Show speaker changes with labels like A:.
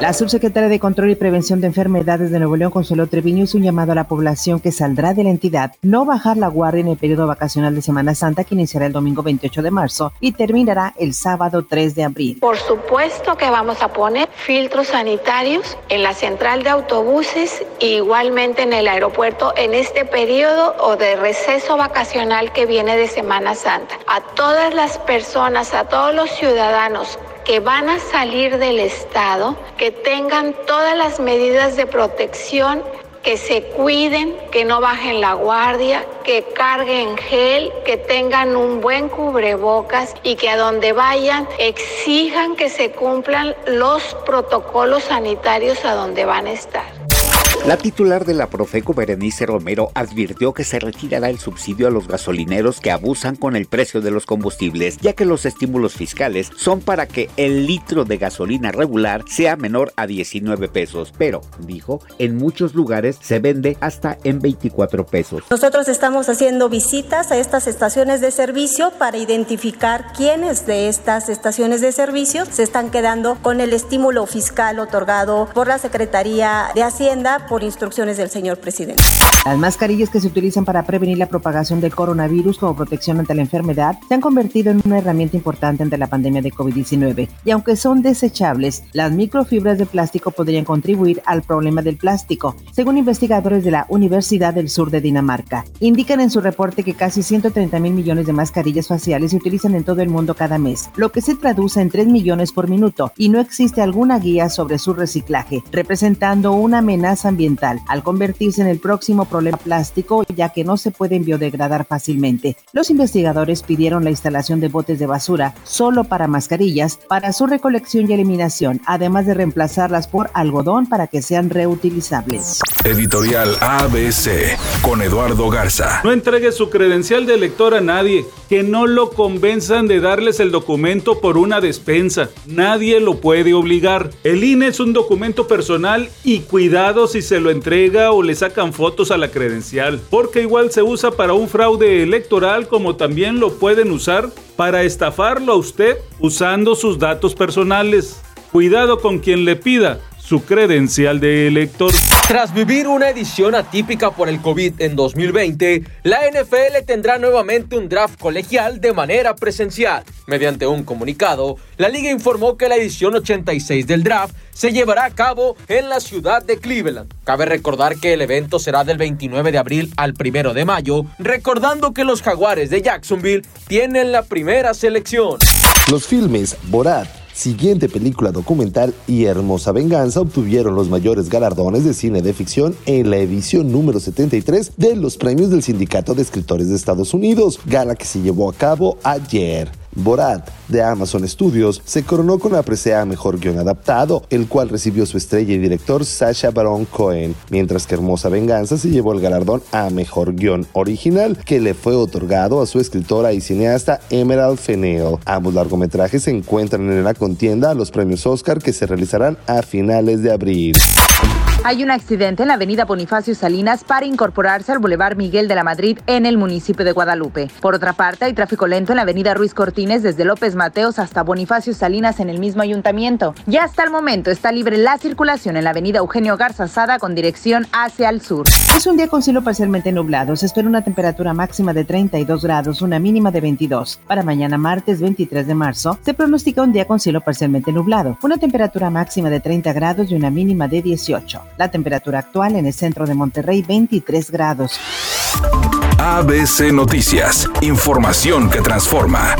A: La subsecretaria de Control y Prevención de Enfermedades de Nuevo León, Consuelo Treviño, hizo un llamado a la población que saldrá de la entidad no bajar la guardia en el periodo vacacional de Semana Santa que iniciará el domingo 28 de marzo y terminará el sábado 3 de abril.
B: Por supuesto que vamos a poner filtros sanitarios en la central de autobuses e igualmente en el aeropuerto en este periodo o de receso vacacional que viene de Semana Santa. A todas las personas, a todos los ciudadanos que van a salir del estado, que tengan todas las medidas de protección, que se cuiden, que no bajen la guardia, que carguen gel, que tengan un buen cubrebocas y que a donde vayan exijan que se cumplan los protocolos sanitarios a donde van a estar.
C: La titular de la Profeco, Berenice Romero, advirtió que se retirará el subsidio a los gasolineros que abusan con el precio de los combustibles, ya que los estímulos fiscales son para que el litro de gasolina regular sea menor a 19 pesos. Pero, dijo, en muchos lugares se vende hasta en 24 pesos.
D: Nosotros estamos haciendo visitas a estas estaciones de servicio para identificar quiénes de estas estaciones de servicio se están quedando con el estímulo fiscal otorgado por la Secretaría de Hacienda por instrucciones del señor presidente.
A: Las mascarillas que se utilizan para prevenir la propagación del coronavirus como protección ante la enfermedad se han convertido en una herramienta importante ante la pandemia de COVID-19 y aunque son desechables, las microfibras de plástico podrían contribuir al problema del plástico, según investigadores de la Universidad del Sur de Dinamarca. Indican en su reporte que casi 130 mil millones de mascarillas faciales se utilizan en todo el mundo cada mes, lo que se traduce en 3 millones por minuto y no existe alguna guía sobre su reciclaje, representando una amenaza ambiental al convertirse en el próximo problema plástico ya que no se pueden biodegradar fácilmente. Los investigadores pidieron la instalación de botes de basura solo para mascarillas para su recolección y eliminación, además de reemplazarlas por algodón para que sean reutilizables.
E: Editorial ABC con Eduardo Garza.
F: No entregue su credencial de elector a nadie, que no lo convenzan de darles el documento por una despensa. Nadie lo puede obligar. El INE es un documento personal y cuidado si se lo entrega o le sacan fotos a la credencial, porque igual se usa para un fraude electoral como también lo pueden usar para estafarlo a usted usando sus datos personales. Cuidado con quien le pida su credencial de elector.
G: Tras vivir una edición atípica por el COVID en 2020, la NFL tendrá nuevamente un draft colegial de manera presencial. Mediante un comunicado, la liga informó que la edición 86 del draft se llevará a cabo en la ciudad de Cleveland. Cabe recordar que el evento será del 29 de abril al 1 de mayo, recordando que los jaguares de Jacksonville tienen la primera selección.
H: Los filmes Borat siguiente película documental y Hermosa Venganza obtuvieron los mayores galardones de cine de ficción en la edición número 73 de los premios del Sindicato de Escritores de Estados Unidos, gala que se llevó a cabo ayer. Borat, de Amazon Studios, se coronó con la presea Mejor Guión Adaptado, el cual recibió su estrella y director Sasha Baron Cohen, mientras que Hermosa Venganza se llevó el galardón a Mejor Guión Original, que le fue otorgado a su escritora y cineasta Emerald Fennell. Ambos largometrajes se encuentran en la contienda a los premios Oscar que se realizarán a finales de abril.
I: Hay un accidente en la avenida Bonifacio Salinas para incorporarse al Boulevard Miguel de la Madrid en el municipio de Guadalupe. Por otra parte, hay tráfico lento en la avenida Ruiz Cortines desde López Mateos hasta Bonifacio Salinas en el mismo ayuntamiento. Ya hasta el momento está libre la circulación en la avenida Eugenio Garza Sada con dirección hacia el sur.
A: Es un día con cielo parcialmente nublado. Se espera una temperatura máxima de 32 grados, una mínima de 22. Para mañana martes 23 de marzo se pronostica un día con cielo parcialmente nublado, una temperatura máxima de 30 grados y una mínima de 18. La temperatura actual en el centro de Monterrey 23 grados.
E: ABC Noticias, información que transforma.